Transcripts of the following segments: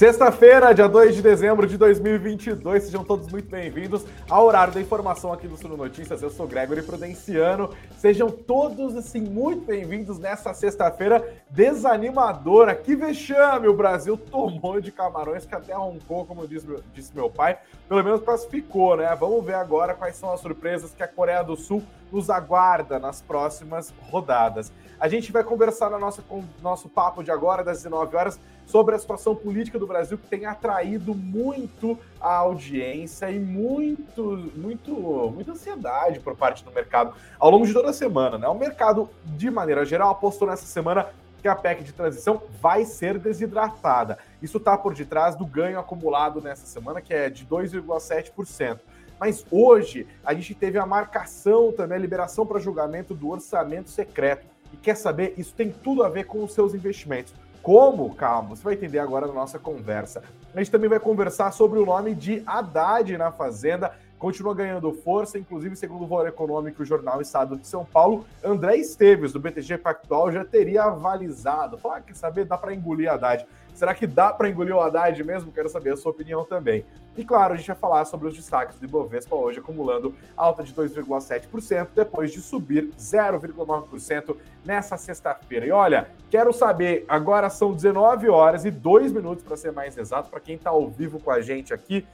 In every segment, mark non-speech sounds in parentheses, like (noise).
Sexta-feira, dia 2 de dezembro de 2022, sejam todos muito bem-vindos ao horário da informação aqui do Suno Notícias. Eu sou Gregory Prudenciano. Sejam todos assim muito bem-vindos nessa sexta-feira desanimadora. Que vexame! O Brasil tomou de Camarões que até roncou, como disse, disse meu pai. Pelo menos classificou, né? Vamos ver agora quais são as surpresas que a Coreia do Sul nos aguarda nas próximas rodadas. A gente vai conversar no nosso, nosso papo de agora, das 19 horas, sobre a situação política do Brasil, que tem atraído muito a audiência e muito, muito, muita ansiedade por parte do mercado ao longo de toda a semana. Né? O mercado, de maneira geral, apostou nessa semana que a PEC de transição vai ser desidratada. Isso está por detrás do ganho acumulado nessa semana, que é de 2,7%. Mas hoje a gente teve a marcação também, a liberação para julgamento do orçamento secreto. E quer saber? Isso tem tudo a ver com os seus investimentos. Como? Calma, você vai entender agora na nossa conversa. A gente também vai conversar sobre o nome de Haddad na Fazenda. Continua ganhando força, inclusive, segundo o Valor Econômico, o Jornal Estado de São Paulo, André Esteves, do BTG Pactual, já teria avalizado. Falar, ah, quer saber? Dá para engolir Haddad. Será que dá para engolir o Haddad mesmo? Quero saber a sua opinião também. E claro, a gente vai falar sobre os destaques do Ibovespa hoje, acumulando alta de 2,7%, depois de subir 0,9% nessa sexta-feira. E olha, quero saber, agora são 19 horas e 2 minutos para ser mais exato, para quem está ao vivo com a gente aqui.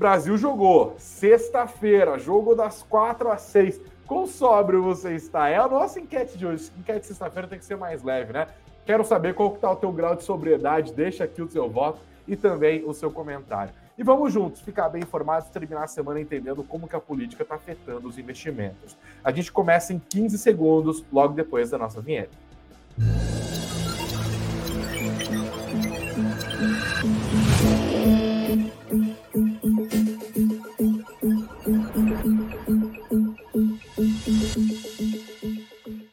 Brasil jogou sexta-feira, jogo das 4 às 6. Quão sóbrio você está? É a nossa enquete de hoje. Enquete sexta-feira tem que ser mais leve, né? Quero saber qual está o teu grau de sobriedade, deixa aqui o seu voto e também o seu comentário. E vamos juntos ficar bem informados terminar a semana entendendo como que a política está afetando os investimentos. A gente começa em 15 segundos, logo depois da nossa vinheta.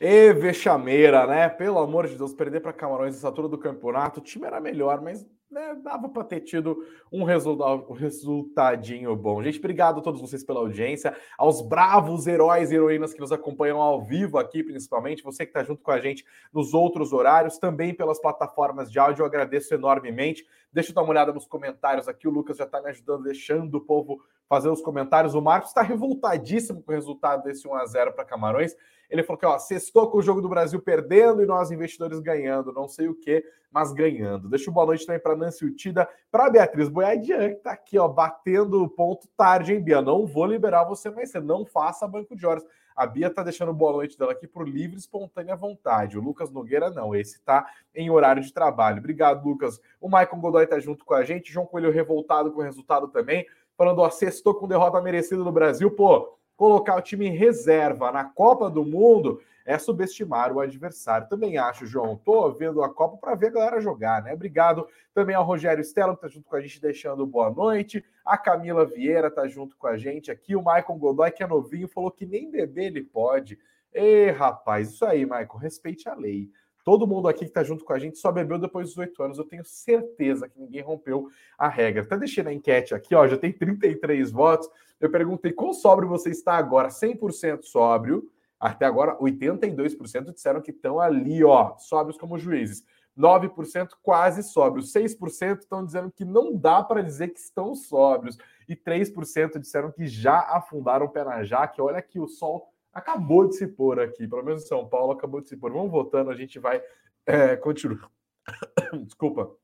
E vexameira, né? Pelo amor de Deus, perder para Camarões nessa altura do campeonato. O time era melhor, mas né, dava para ter tido um, resultado, um resultadinho bom. Gente, obrigado a todos vocês pela audiência, aos bravos heróis e heroínas que nos acompanham ao vivo aqui, principalmente, você que está junto com a gente nos outros horários, também pelas plataformas de áudio, eu agradeço enormemente. Deixa eu dar uma olhada nos comentários aqui, o Lucas já está me ajudando, deixando o povo fazer os comentários. O Marcos está revoltadíssimo com o resultado desse 1 a 0 para Camarões. Ele falou que ó, sextou com o jogo do Brasil perdendo e nós investidores ganhando, não sei o que, mas ganhando. Deixa uma boa noite também para Nancy Utida, para Beatriz Boiadian, que está aqui, ó, batendo o ponto tarde, hein, Bia? Não vou liberar você mais cedo, não faça banco de horas. A Bia tá deixando boa noite dela aqui por livre, espontânea vontade. O Lucas Nogueira não, esse tá em horário de trabalho. Obrigado, Lucas. O Maicon Godoy tá junto com a gente. João Coelho revoltado com o resultado também. Falando, ó, sextou com derrota merecida do Brasil. Pô, colocar o time em reserva na Copa do Mundo é subestimar o adversário. Também acho, João. Tô vendo a Copa para ver a galera jogar, né? Obrigado também ao Rogério Stella, que tá junto com a gente, deixando boa noite. A Camila Vieira tá junto com a gente aqui. O Maicon Godoy, que é novinho, falou que nem beber ele pode. Ê, rapaz, isso aí, Maicon, respeite a lei. Todo mundo aqui que está junto com a gente só bebeu depois dos oito anos. Eu tenho certeza que ninguém rompeu a regra. Até deixei na enquete aqui, ó, já tem 33 votos. Eu perguntei qual sóbrio você está agora? 100% sóbrio. Até agora, 82% disseram que estão ali, ó, sóbrios como juízes. 9% quase sóbrios. 6% estão dizendo que não dá para dizer que estão sóbrios. E 3% disseram que já afundaram o pé na jaque. Olha aqui, o sol acabou de se pôr aqui, pelo menos em São Paulo acabou de se pôr. Vamos votando, a gente vai é, continuar. (coughs) Desculpa.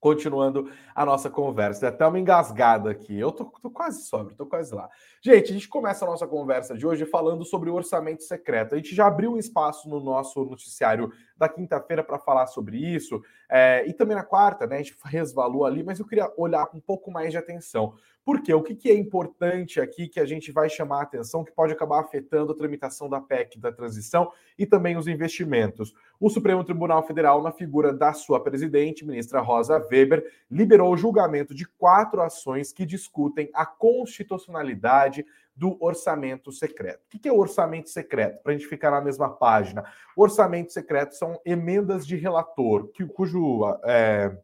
Continuando a nossa conversa. Até uma engasgada aqui. Eu tô, tô quase sóbrio, tô quase lá. Gente, a gente começa a nossa conversa de hoje falando sobre o orçamento secreto. A gente já abriu um espaço no nosso noticiário da quinta-feira para falar sobre isso, é, e também na quarta, né? A gente resvalou ali, mas eu queria olhar com um pouco mais de atenção. Porque o que, que é importante aqui que a gente vai chamar a atenção, que pode acabar afetando a tramitação da PEC da transição e também os investimentos? O Supremo Tribunal Federal, na figura da sua presidente, ministra Rosa Weber, liberou o julgamento de quatro ações que discutem a constitucionalidade do orçamento secreto. O que é o orçamento secreto? Para a gente ficar na mesma página. Orçamento secreto são emendas de relator, que, cujo é,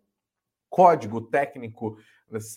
código técnico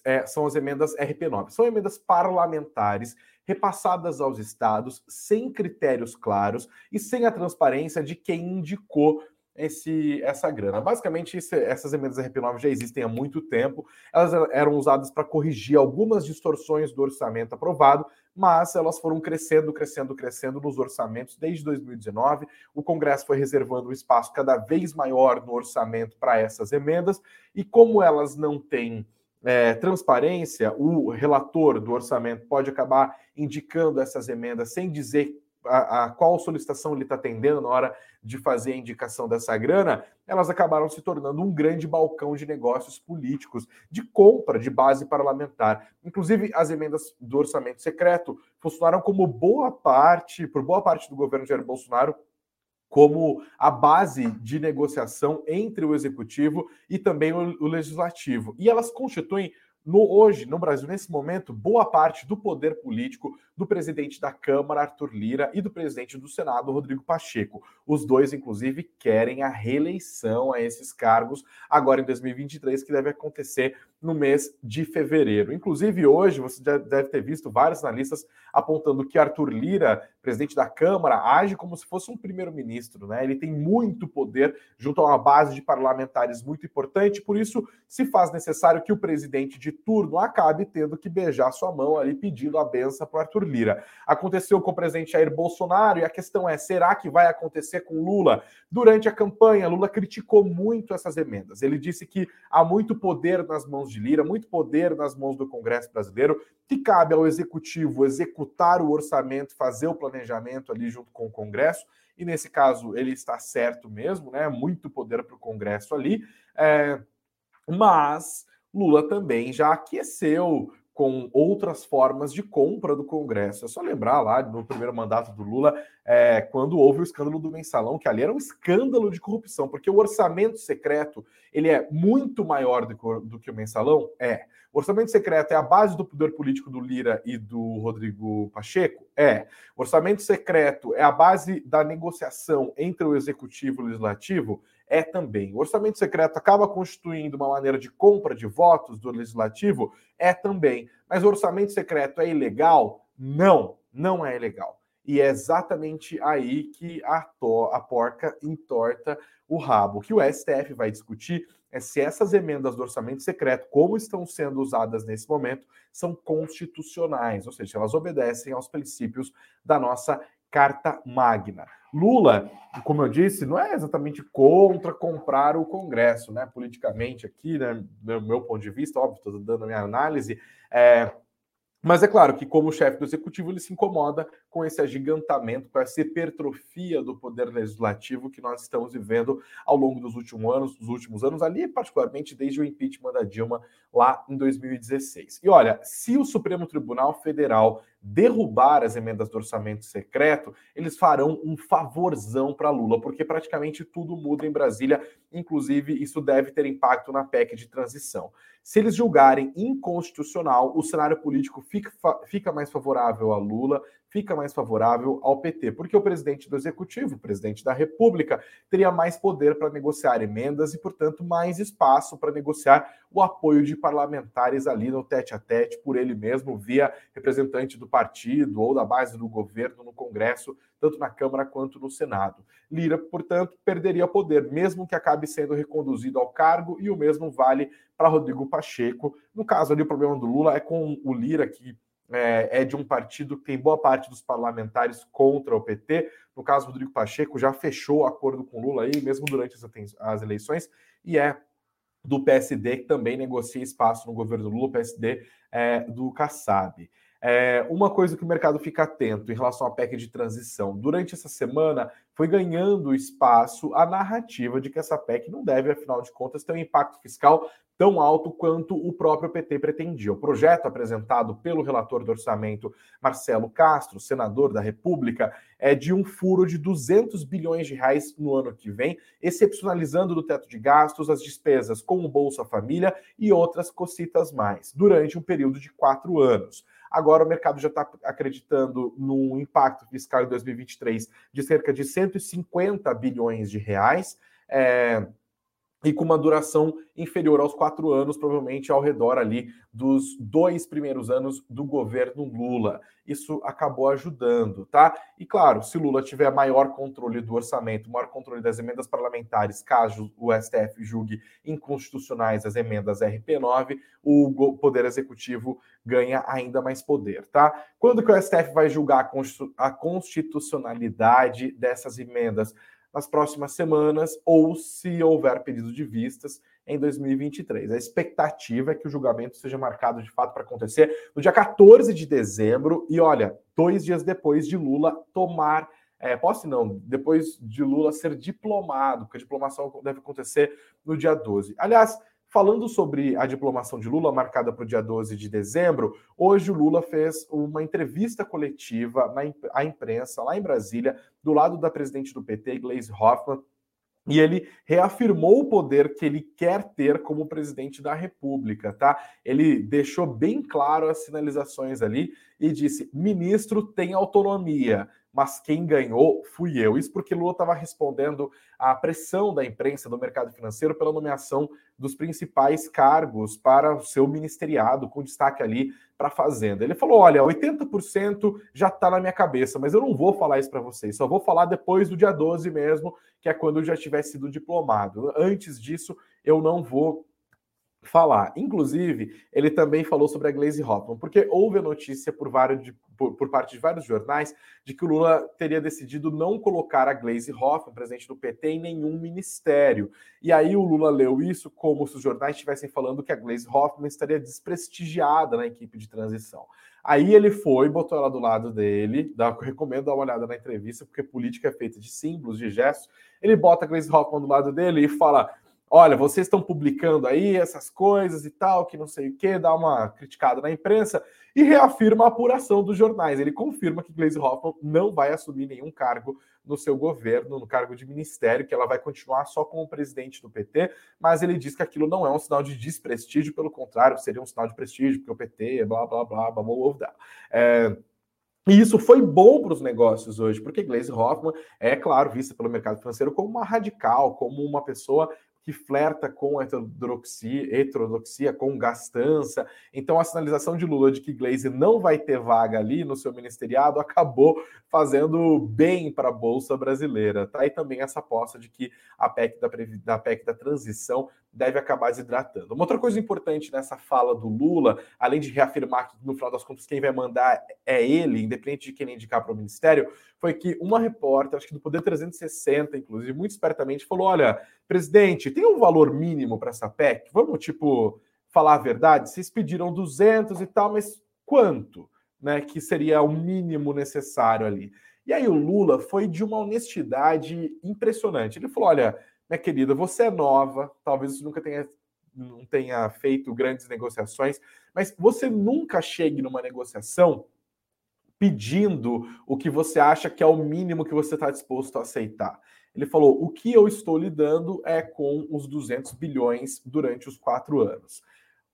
é, são as emendas RP9. São emendas parlamentares repassadas aos estados sem critérios claros e sem a transparência de quem indicou esse, essa grana. Basicamente, essas emendas RP9 já existem há muito tempo. Elas eram usadas para corrigir algumas distorções do orçamento aprovado, mas elas foram crescendo, crescendo, crescendo nos orçamentos desde 2019. O Congresso foi reservando um espaço cada vez maior no orçamento para essas emendas, e como elas não têm é, transparência, o relator do orçamento pode acabar indicando essas emendas sem dizer a, a qual solicitação ele está atendendo na hora de fazer a indicação dessa grana, elas acabaram se tornando um grande balcão de negócios políticos, de compra de base parlamentar. Inclusive, as emendas do orçamento secreto funcionaram como boa parte, por boa parte do governo Jair Bolsonaro, como a base de negociação entre o executivo e também o, o legislativo. E elas constituem no, hoje, no Brasil, nesse momento, boa parte do poder político do presidente da Câmara, Arthur Lira, e do presidente do Senado, Rodrigo Pacheco. Os dois, inclusive, querem a reeleição a esses cargos agora em 2023, que deve acontecer no mês de fevereiro. Inclusive, hoje, você já deve ter visto vários analistas apontando que Arthur Lira, presidente da Câmara, age como se fosse um primeiro-ministro, né? Ele tem muito poder junto a uma base de parlamentares muito importante, por isso se faz necessário que o presidente de turno acabe tendo que beijar sua mão ali pedindo a benção para Arthur Lira. Aconteceu com o presidente Jair Bolsonaro e a questão é: será que vai acontecer com Lula? Durante a campanha, Lula criticou muito essas emendas. Ele disse que há muito poder nas mãos de Lira, muito poder nas mãos do Congresso brasileiro, que cabe ao executivo executar o orçamento, fazer o planejamento ali junto com o Congresso. E nesse caso ele está certo mesmo, né? Muito poder para o Congresso ali. É... Mas Lula também já aqueceu com outras formas de compra do Congresso. É só lembrar lá no primeiro mandato do Lula, é, quando houve o escândalo do mensalão, que ali era um escândalo de corrupção, porque o orçamento secreto ele é muito maior do que, do que o mensalão. É. O orçamento secreto é a base do poder político do Lira e do Rodrigo Pacheco? É. O orçamento secreto é a base da negociação entre o executivo e o legislativo? É também. O orçamento secreto acaba constituindo uma maneira de compra de votos do legislativo? É também. Mas o orçamento secreto é ilegal? Não, não é ilegal. E é exatamente aí que a, to a porca entorta o rabo. O que o STF vai discutir é se essas emendas do orçamento secreto, como estão sendo usadas nesse momento, são constitucionais, ou seja, elas obedecem aos princípios da nossa Carta Magna. Lula, como eu disse, não é exatamente contra comprar o Congresso, né? Politicamente aqui, né, do meu ponto de vista, óbvio, estou dando a minha análise, é, mas é claro que, como chefe do executivo, ele se incomoda com esse agigantamento, com essa hipertrofia do poder legislativo que nós estamos vivendo ao longo dos últimos anos, dos últimos anos, ali, particularmente desde o impeachment da Dilma lá em 2016. E olha, se o Supremo Tribunal Federal derrubar as emendas do orçamento secreto, eles farão um favorzão para Lula, porque praticamente tudo muda em Brasília, inclusive isso deve ter impacto na PEC de transição. Se eles julgarem inconstitucional, o cenário político fica, fica mais favorável a Lula, fica mais favorável ao PT, porque o presidente do executivo, o presidente da República, teria mais poder para negociar emendas e, portanto, mais espaço para negociar o apoio de parlamentares ali no tete a tete por ele mesmo, via representante do partido ou da base do governo no Congresso, tanto na Câmara quanto no Senado. Lira, portanto, perderia poder, mesmo que acabe sendo reconduzido ao cargo, e o mesmo vale para Rodrigo Pacheco. No caso ali, o problema do Lula é com o Lira, que é, é, de um partido que tem boa parte dos parlamentares contra o PT. No caso, Rodrigo Pacheco já fechou acordo com Lula aí, mesmo durante as, as eleições, e é do PSD que também negocia espaço no governo Lula, PSD é, do Kassab. É, uma coisa que o mercado fica atento em relação à PEC de transição, durante essa semana foi ganhando espaço a narrativa de que essa PEC não deve, afinal de contas, ter um impacto fiscal tão alto quanto o próprio PT pretendia. O projeto apresentado pelo relator do orçamento, Marcelo Castro, senador da República, é de um furo de 200 bilhões de reais no ano que vem, excepcionalizando do teto de gastos as despesas com o Bolsa Família e outras cocitas mais, durante um período de quatro anos. Agora o mercado já está acreditando no impacto fiscal em 2023 de cerca de 150 bilhões de reais. É, e com uma duração inferior aos quatro anos, provavelmente ao redor ali dos dois primeiros anos do governo Lula. Isso acabou ajudando, tá? E claro, se Lula tiver maior controle do orçamento, maior controle das emendas parlamentares, caso o STF julgue inconstitucionais as emendas RP9, o Poder Executivo ganha ainda mais poder, tá? Quando que o STF vai julgar a constitucionalidade dessas emendas? Nas próximas semanas ou se houver pedido de vistas em 2023. A expectativa é que o julgamento seja marcado de fato para acontecer no dia 14 de dezembro e olha, dois dias depois de Lula tomar é, posse não, depois de Lula ser diplomado, porque a diplomação deve acontecer no dia 12. Aliás, Falando sobre a diplomação de Lula, marcada para o dia 12 de dezembro, hoje o Lula fez uma entrevista coletiva à imprensa, lá em Brasília, do lado da presidente do PT, Gleisi Hoffmann, e ele reafirmou o poder que ele quer ter como presidente da República, tá? Ele deixou bem claro as sinalizações ali e disse: ministro tem autonomia, mas quem ganhou fui eu. Isso porque Lula estava respondendo à pressão da imprensa do mercado financeiro pela nomeação dos principais cargos para o seu ministeriado, com destaque ali para a Fazenda. Ele falou: olha, 80% já está na minha cabeça, mas eu não vou falar isso para vocês, só vou falar depois do dia 12 mesmo, que é quando eu já tiver sido diplomado. Antes disso, eu não vou falar. Inclusive, ele também falou sobre a Glaze Hoffman, porque houve a notícia por, vários por, por, parte de vários jornais de que o Lula teria decidido não colocar a Glaze Hoffman, presidente do PT, em nenhum ministério. E aí o Lula leu isso como se os jornais estivessem falando que a Glaze Hoffman estaria desprestigiada na equipe de transição. Aí ele foi, botou ela do lado dele, dá, recomendo dar uma olhada na entrevista, porque política é feita de símbolos, de gestos. Ele bota a Glaze Hoffman do lado dele e fala: olha, vocês estão publicando aí essas coisas e tal, que não sei o que, dá uma criticada na imprensa e reafirma a apuração dos jornais. Ele confirma que Gleisi Hoffmann não vai assumir nenhum cargo no seu governo, no cargo de ministério, que ela vai continuar só como presidente do PT, mas ele diz que aquilo não é um sinal de desprestígio, pelo contrário, seria um sinal de prestígio, porque o PT, blá, blá, blá, blá, blá, blá, blá. É... E isso foi bom para os negócios hoje, porque Gleisi Hoffmann é, claro, vista pelo mercado financeiro como uma radical, como uma pessoa que flerta com heterodoxia, heterodoxia, com gastança. Então, a sinalização de Lula de que Glaze não vai ter vaga ali no seu ministeriado acabou fazendo bem para a Bolsa Brasileira. Tá? E também essa aposta de que a PEC da, da PEC da transição deve acabar desidratando. Uma outra coisa importante nessa fala do Lula, além de reafirmar que no final das contas quem vai mandar é ele, independente de quem ele indicar para o ministério, foi que uma repórter, acho que do Poder 360, inclusive, muito espertamente, falou: olha, presidente, tem um valor mínimo para essa PEC? Vamos, tipo, falar a verdade? Vocês pediram 200 e tal, mas quanto? Né, que seria o mínimo necessário ali. E aí o Lula foi de uma honestidade impressionante. Ele falou: olha, minha querida, você é nova, talvez você nunca tenha, não tenha feito grandes negociações, mas você nunca chegue numa negociação pedindo o que você acha que é o mínimo que você está disposto a aceitar. Ele falou: o que eu estou lidando é com os 200 bilhões durante os quatro anos.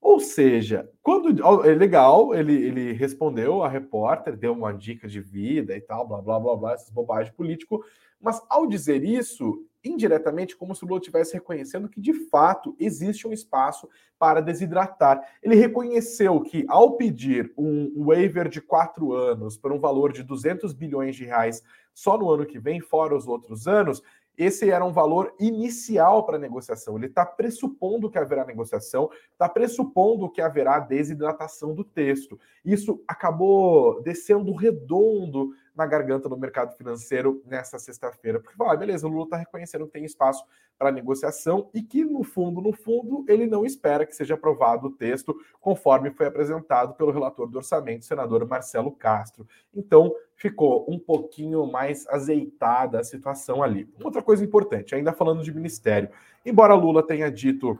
Ou seja, quando é legal, ele, ele respondeu a repórter, deu uma dica de vida e tal, blá blá blá blá, essas bobagens político, mas ao dizer isso, indiretamente, como se o Lula estivesse reconhecendo que de fato existe um espaço para desidratar. Ele reconheceu que ao pedir um waiver de quatro anos por um valor de 200 bilhões de reais só no ano que vem, fora os outros anos, esse era um valor inicial para a negociação. Ele está pressupondo que haverá negociação, está pressupondo que haverá desidratação do texto. Isso acabou descendo redondo na garganta do mercado financeiro nessa sexta-feira. Porque, ah, beleza, o Lula está reconhecendo que tem espaço para negociação e que, no fundo, no fundo, ele não espera que seja aprovado o texto conforme foi apresentado pelo relator do orçamento, senador Marcelo Castro. Então, ficou um pouquinho mais azeitada a situação ali. Outra coisa importante, ainda falando de ministério, embora Lula tenha dito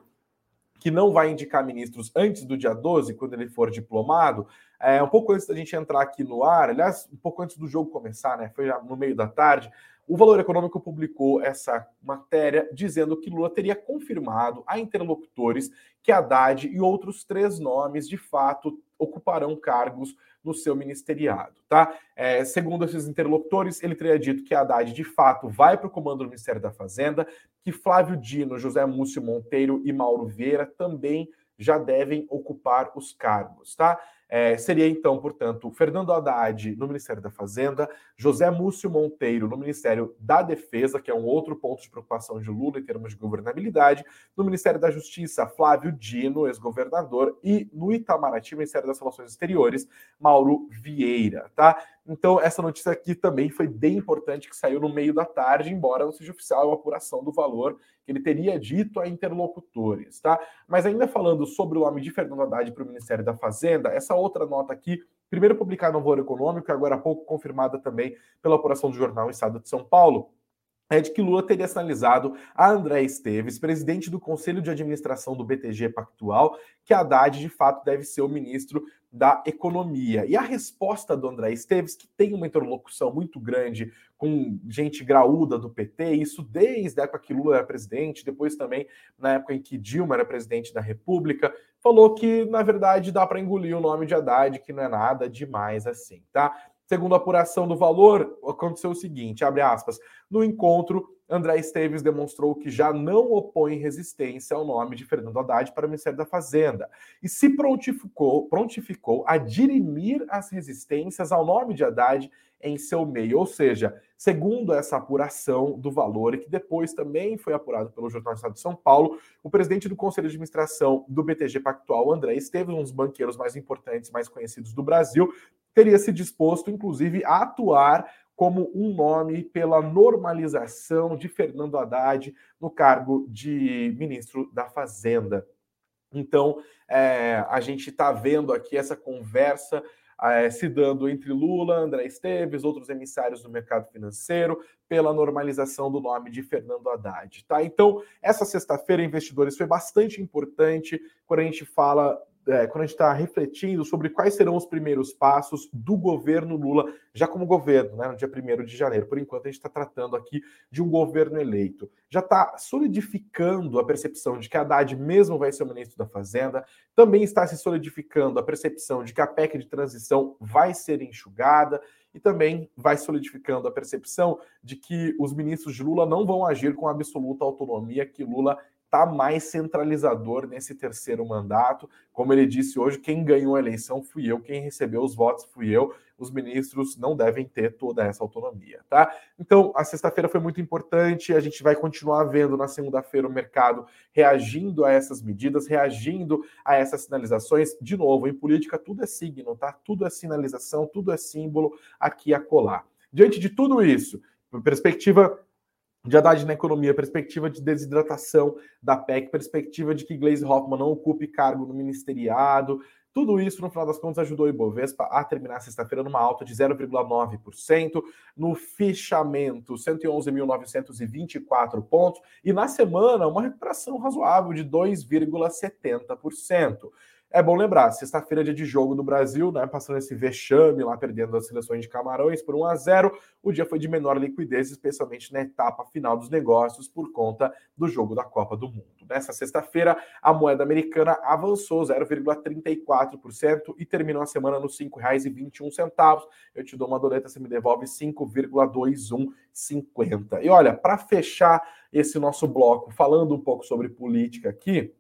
que não vai indicar ministros antes do dia 12, quando ele for diplomado, é, um pouco antes da gente entrar aqui no ar, aliás, um pouco antes do jogo começar, né? Foi no meio da tarde. O Valor Econômico publicou essa matéria dizendo que Lula teria confirmado a interlocutores que Haddad e outros três nomes, de fato, ocuparão cargos no seu ministeriado, tá? É, segundo esses interlocutores, ele teria dito que Haddad, de fato, vai para o comando do Ministério da Fazenda, que Flávio Dino, José Múcio Monteiro e Mauro Vieira também já devem ocupar os cargos, tá? É, seria então, portanto, Fernando Haddad no Ministério da Fazenda, José Múcio Monteiro no Ministério da Defesa, que é um outro ponto de preocupação de Lula em termos de governabilidade, no Ministério da Justiça, Flávio Dino, ex-governador, e no Itamaraty, Ministério das Relações Exteriores, Mauro Vieira, tá? Então, essa notícia aqui também foi bem importante, que saiu no meio da tarde, embora não seja oficial a apuração do valor que ele teria dito a interlocutores, tá? Mas ainda falando sobre o nome de Fernando Haddad para o Ministério da Fazenda, essa outra nota aqui, primeiro publicada no Valor Econômico, agora há pouco confirmada também pela apuração do jornal Estado de São Paulo, é de que Lula teria sinalizado a André Esteves, presidente do Conselho de Administração do BTG Pactual, que Haddad de fato deve ser o ministro da Economia. E a resposta do André Esteves, que tem uma interlocução muito grande com gente graúda do PT, isso desde a época que Lula era presidente, depois também na época em que Dilma era presidente da República, falou que na verdade dá para engolir o nome de Haddad, que não é nada demais assim, tá? Segundo a apuração do valor, aconteceu o seguinte, abre aspas, no encontro, André Esteves demonstrou que já não opõe resistência ao nome de Fernando Haddad para o Ministério da Fazenda e se prontificou, prontificou a dirimir as resistências ao nome de Haddad em seu meio. Ou seja, segundo essa apuração do valor, que depois também foi apurado pelo Jornal do Estado de São Paulo, o presidente do Conselho de Administração do BTG Pactual, André Esteves, um dos banqueiros mais importantes, mais conhecidos do Brasil, teria se disposto, inclusive, a atuar como um nome pela normalização de Fernando Haddad no cargo de ministro da Fazenda. Então, é, a gente está vendo aqui essa conversa é, se dando entre Lula, André Esteves, outros emissários do mercado financeiro, pela normalização do nome de Fernando Haddad. Tá? Então, essa sexta-feira, investidores, foi bastante importante quando a gente fala é, quando a gente está refletindo sobre quais serão os primeiros passos do governo Lula, já como governo, né, no dia 1 de janeiro. Por enquanto, a gente está tratando aqui de um governo eleito. Já está solidificando a percepção de que Haddad mesmo vai ser o ministro da Fazenda, também está se solidificando a percepção de que a PEC de transição vai ser enxugada e também vai solidificando a percepção de que os ministros de Lula não vão agir com absoluta autonomia que Lula está mais centralizador nesse terceiro mandato. Como ele disse hoje, quem ganhou a eleição fui eu, quem recebeu os votos fui eu. Os ministros não devem ter toda essa autonomia, tá? Então, a sexta-feira foi muito importante. A gente vai continuar vendo na segunda-feira o mercado reagindo a essas medidas, reagindo a essas sinalizações. De novo, em política tudo é signo, tá? Tudo é sinalização, tudo é símbolo aqui a colar. Diante de tudo isso, perspectiva de Haddad na economia, perspectiva de desidratação da PEC, perspectiva de que Gleisi Hoffmann não ocupe cargo no ministeriado. Tudo isso, no final das contas, ajudou o Ibovespa a terminar sexta-feira numa alta de 0,9%, no fechamento 111.924 pontos, e na semana uma recuperação razoável de 2,70%. É bom lembrar, sexta-feira é dia de jogo do Brasil, né? Passando esse vexame lá, perdendo as seleções de Camarões por 1 a 0 O dia foi de menor liquidez, especialmente na etapa final dos negócios, por conta do jogo da Copa do Mundo. Nessa sexta-feira, a moeda americana avançou 0,34% e terminou a semana nos R$ 5,21. Eu te dou uma doleta, você me devolve 5,2150. E olha, para fechar esse nosso bloco, falando um pouco sobre política aqui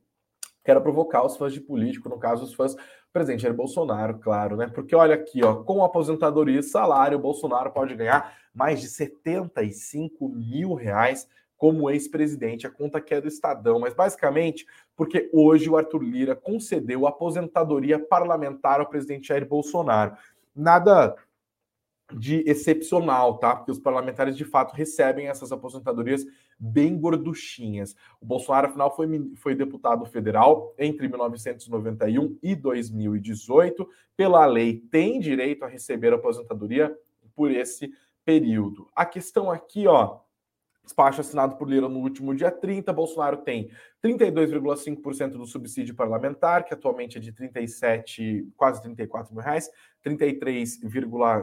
quero provocar os fãs de político, no caso, os fãs presidente Jair Bolsonaro, claro, né? Porque olha aqui, ó, com aposentadoria e salário, Bolsonaro pode ganhar mais de 75 mil reais como ex-presidente. A conta que é do Estadão, mas basicamente porque hoje o Arthur Lira concedeu aposentadoria parlamentar ao presidente Jair Bolsonaro. Nada de excepcional, tá? Porque os parlamentares de fato recebem essas aposentadorias bem gorduchinhas. O Bolsonaro, afinal, foi, foi deputado federal entre 1991 e 2018. Pela lei, tem direito a receber aposentadoria por esse período. A questão aqui, ó, Despacho assinado por Lira no último dia 30, Bolsonaro tem 32,5% do subsídio parlamentar, que atualmente é de 37, quase 34 mil reais, 33,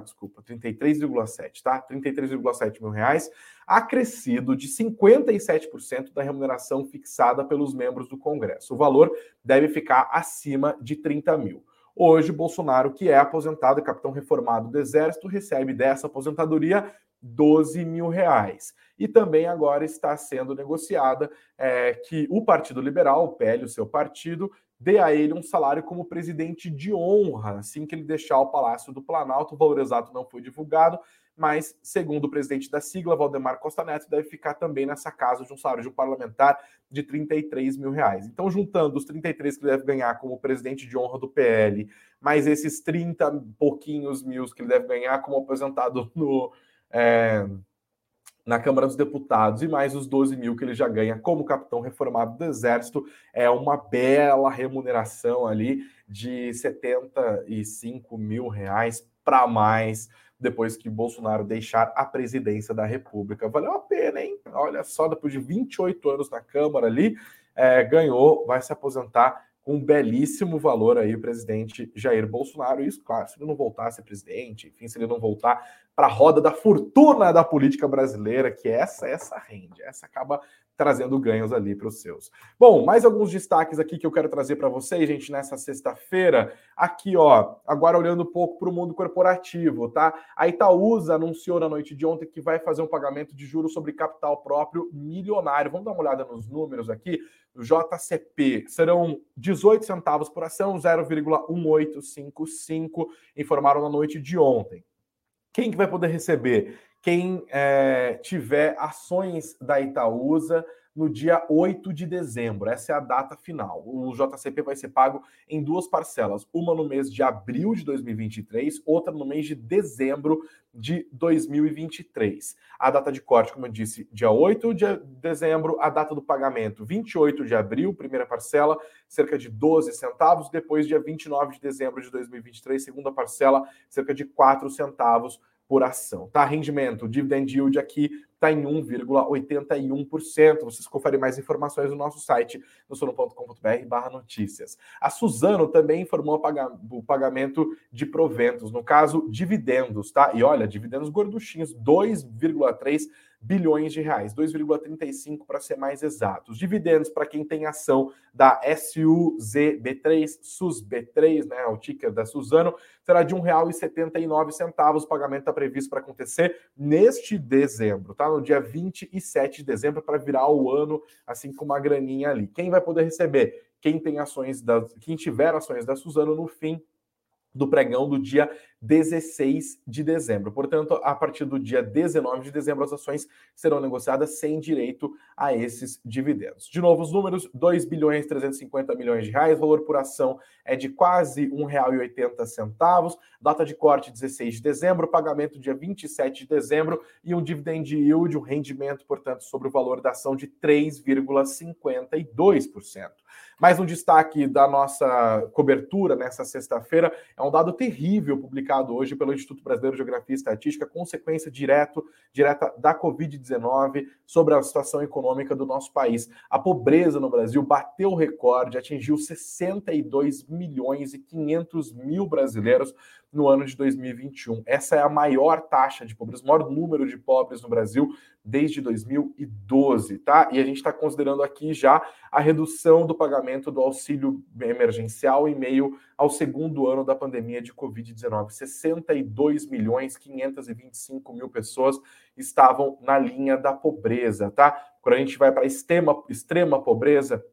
desculpa, 33,7, tá? 33,7 mil reais, acrescido de 57% da remuneração fixada pelos membros do Congresso. O valor deve ficar acima de 30 mil. Hoje, Bolsonaro, que é aposentado, é capitão reformado do Exército, recebe dessa aposentadoria 12 mil reais. E também agora está sendo negociada é, que o Partido Liberal, o PL, o seu partido, dê a ele um salário como presidente de honra, assim que ele deixar o Palácio do Planalto. O valor exato não foi divulgado, mas, segundo o presidente da sigla, Valdemar Costa Neto, deve ficar também nessa casa de um salário de um parlamentar de 33 mil reais. Então, juntando os 33 que ele deve ganhar como presidente de honra do PL, mais esses 30 pouquinhos mil que ele deve ganhar como aposentado no. É na Câmara dos Deputados e mais os 12 mil que ele já ganha como capitão reformado do Exército, é uma bela remuneração ali de 75 mil reais para mais depois que Bolsonaro deixar a presidência da República. Valeu a pena, hein? Olha só, depois de 28 anos na Câmara ali, é, ganhou, vai se aposentar com um belíssimo valor aí o presidente Jair Bolsonaro. Isso, claro, se ele não voltar a ser presidente, enfim, se ele não voltar para a roda da fortuna da política brasileira, que essa essa rende, essa acaba trazendo ganhos ali para os seus. Bom, mais alguns destaques aqui que eu quero trazer para vocês, gente, nessa sexta-feira. Aqui, ó, agora olhando um pouco para o mundo corporativo, tá? A Itaúsa anunciou na noite de ontem que vai fazer um pagamento de juros sobre capital próprio milionário. Vamos dar uma olhada nos números aqui. JCP serão 18 centavos por ação, 0,1855, informaram na noite de ontem. Quem que vai poder receber? Quem é, tiver ações da Itaúsa no dia 8 de dezembro. Essa é a data final. O JCP vai ser pago em duas parcelas, uma no mês de abril de 2023, outra no mês de dezembro de 2023. A data de corte, como eu disse, dia 8 de dezembro, a data do pagamento, 28 de abril, primeira parcela, cerca de 12 centavos, depois dia 29 de dezembro de 2023, segunda parcela, cerca de 4 centavos por ação. Tá? Rendimento, dividend yield aqui está em 1,81%. Vocês conferem mais informações no nosso site, no sono.com.br barra notícias. A Suzano também informou o pagamento de proventos, no caso, dividendos, tá? E olha, dividendos gorduchinhos, 2,3 bilhões de reais, 2,35 para ser mais exatos. Dividendos para quem tem ação da SUZB3, SUSB3, né, o ticker da Suzano, será de R$ 1,79. O pagamento está previsto para acontecer neste dezembro, tá? No dia 27 de dezembro para virar o ano assim com uma graninha ali. Quem vai poder receber? Quem tem ações da, quem tiver ações da Suzano no fim do pregão do dia 16 de dezembro. Portanto, a partir do dia 19 de dezembro, as ações serão negociadas sem direito a esses dividendos. De novo, os números: 2 bilhões 350 milhões de reais, valor por ação é de quase R$ 1,80, data de corte 16 de dezembro, pagamento dia 27 de dezembro e um dividend yield, um rendimento, portanto, sobre o valor da ação de 3,52%. Mais um destaque da nossa cobertura nessa sexta-feira é um dado terrível publicado hoje pelo Instituto Brasileiro de Geografia e Estatística, consequência direto, direta da Covid-19 sobre a situação econômica do nosso país. A pobreza no Brasil bateu o recorde, atingiu 62 milhões e 500 mil brasileiros no ano de 2021. Essa é a maior taxa de pobreza, o maior número de pobres no Brasil desde 2012, tá? E a gente está considerando aqui já a redução do pagamento do auxílio emergencial em meio ao segundo ano da pandemia de Covid-19. 62 milhões 525 mil pessoas estavam na linha da pobreza, tá? Quando a gente vai para extrema, extrema pobreza,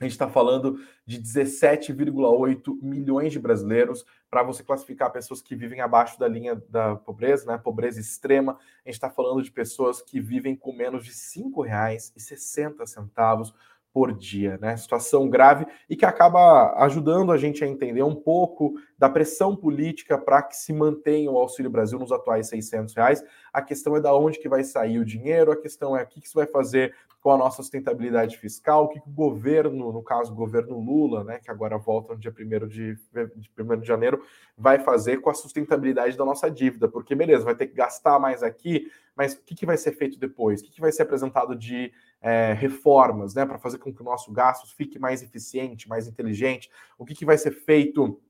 a gente está falando de 17,8 milhões de brasileiros. Para você classificar pessoas que vivem abaixo da linha da pobreza, né, pobreza extrema, a gente está falando de pessoas que vivem com menos de R$ 5,60 por dia, né? Situação grave e que acaba ajudando a gente a entender um pouco da pressão política para que se mantenha o Auxílio Brasil nos atuais 600 reais. A questão é da onde que vai sair o dinheiro, a questão é o que, que isso vai fazer com a nossa sustentabilidade fiscal, o que, o governo, no caso o governo Lula, né, que agora volta no dia 1 de, de, 1 de janeiro, vai fazer com a sustentabilidade da nossa dívida, porque beleza, vai ter que gastar mais aqui, mas o que, que vai ser feito depois? O que, que vai ser apresentado de é, reformas, né, para fazer com que o nosso gasto fique mais eficiente, mais inteligente? O que, que vai ser feito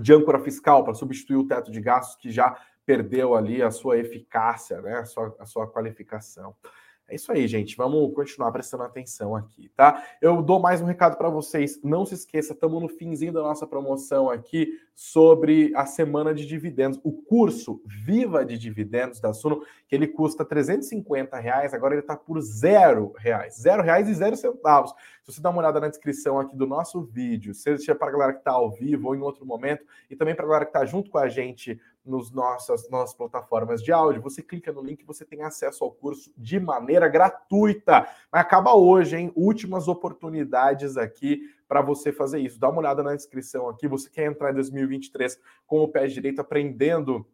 de âncora fiscal para substituir o teto de gastos que já perdeu ali a sua eficácia, né, a sua, a sua qualificação? É isso aí, gente. Vamos continuar prestando atenção aqui, tá? Eu dou mais um recado para vocês. Não se esqueça, estamos no finzinho da nossa promoção aqui sobre a semana de dividendos. O curso Viva de Dividendos da Suno, que ele custa 350 reais, agora ele está por zero reais. Zero reais e zero centavos. Se você dá uma olhada na descrição aqui do nosso vídeo, seja para a galera que está ao vivo ou em outro momento, e também para a galera que está junto com a gente nos nossas, nossas plataformas de áudio, você clica no link e você tem acesso ao curso de maneira gratuita. Mas acaba hoje, hein? Últimas oportunidades aqui para você fazer isso. Dá uma olhada na descrição aqui. Você quer entrar em 2023 com o pé direito, aprendendo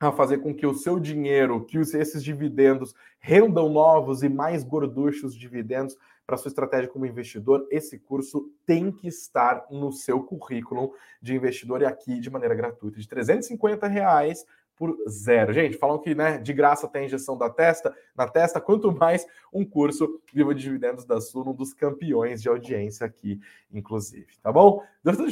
a fazer com que o seu dinheiro, que esses dividendos rendam novos e mais gorduchos dividendos para sua estratégia como investidor, esse curso tem que estar no seu currículo de investidor e aqui de maneira gratuita, de 350 reais por zero. Gente, falam que né, de graça tem injeção da testa, na testa, quanto mais um curso Viva de Dividendos da Sul, um dos campeões de audiência aqui, inclusive, tá bom?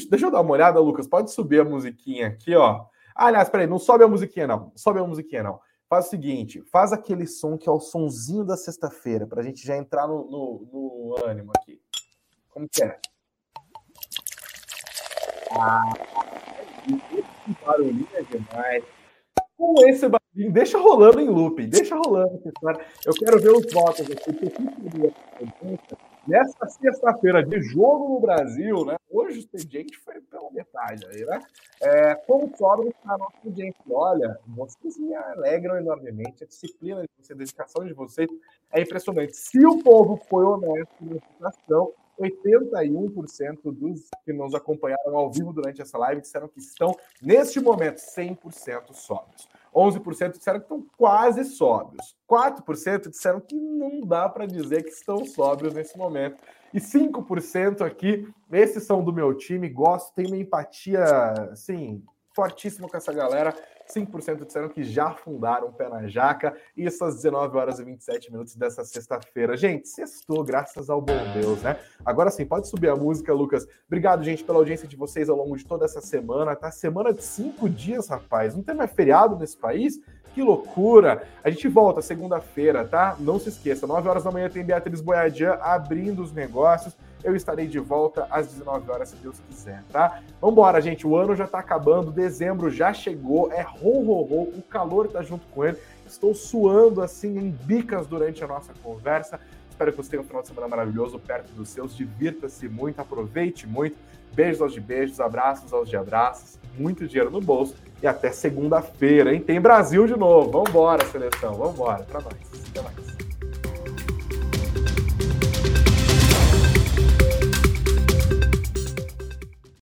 Deixa eu dar uma olhada, Lucas, pode subir a musiquinha aqui, ó. Aliás, peraí, não sobe a musiquinha não, sobe a musiquinha não. Faz o seguinte, faz aquele som que é o sonzinho da sexta-feira, para a gente já entrar no, no, no, ânimo aqui. Como que é? Ah, esse barulhinho é demais. Com esse barulhinho, deixa rolando em looping, deixa rolando. Eu quero ver os votos aqui, porque Nessa sexta-feira de jogo no Brasil, né? Hoje o expediente foi pela metade aí, né? É, como sobra está nosso expediente. Olha, vocês me alegram enormemente. A disciplina de vocês, a dedicação de vocês é impressionante. Se o povo foi honesto na situação, 81% dos que nos acompanharam ao vivo durante essa live disseram que estão, neste momento, 100% sóbrios. 11% disseram que estão quase sóbrios. 4% disseram que não dá para dizer que estão sóbrios nesse momento. E 5% aqui, esses são do meu time, gosto, tenho uma empatia, assim, fortíssima com essa galera. 5% disseram que já fundaram o Pé na Jaca. Isso às 19 horas e 27 minutos dessa sexta-feira. Gente, sextou, graças ao bom Deus, né? Agora sim, pode subir a música, Lucas. Obrigado, gente, pela audiência de vocês ao longo de toda essa semana. Tá semana de cinco dias, rapaz. Não tem mais feriado nesse país? Que loucura! A gente volta segunda-feira, tá? Não se esqueça, 9 horas da manhã tem Beatriz Boiadian abrindo os negócios. Eu estarei de volta às 19 horas, se Deus quiser, tá? Vambora, gente. O ano já tá acabando, dezembro já chegou, é ro, ro, ro, o calor tá junto com ele. Estou suando assim em bicas durante a nossa conversa. Espero que você tenha um final de semana maravilhoso perto dos seus. Divirta-se muito, aproveite muito. Beijos aos de beijos, abraços aos de abraços, muito dinheiro no bolso e até segunda-feira, hein? Tem Brasil de novo. Vambora, seleção. Vambora. Pra nós. Até mais.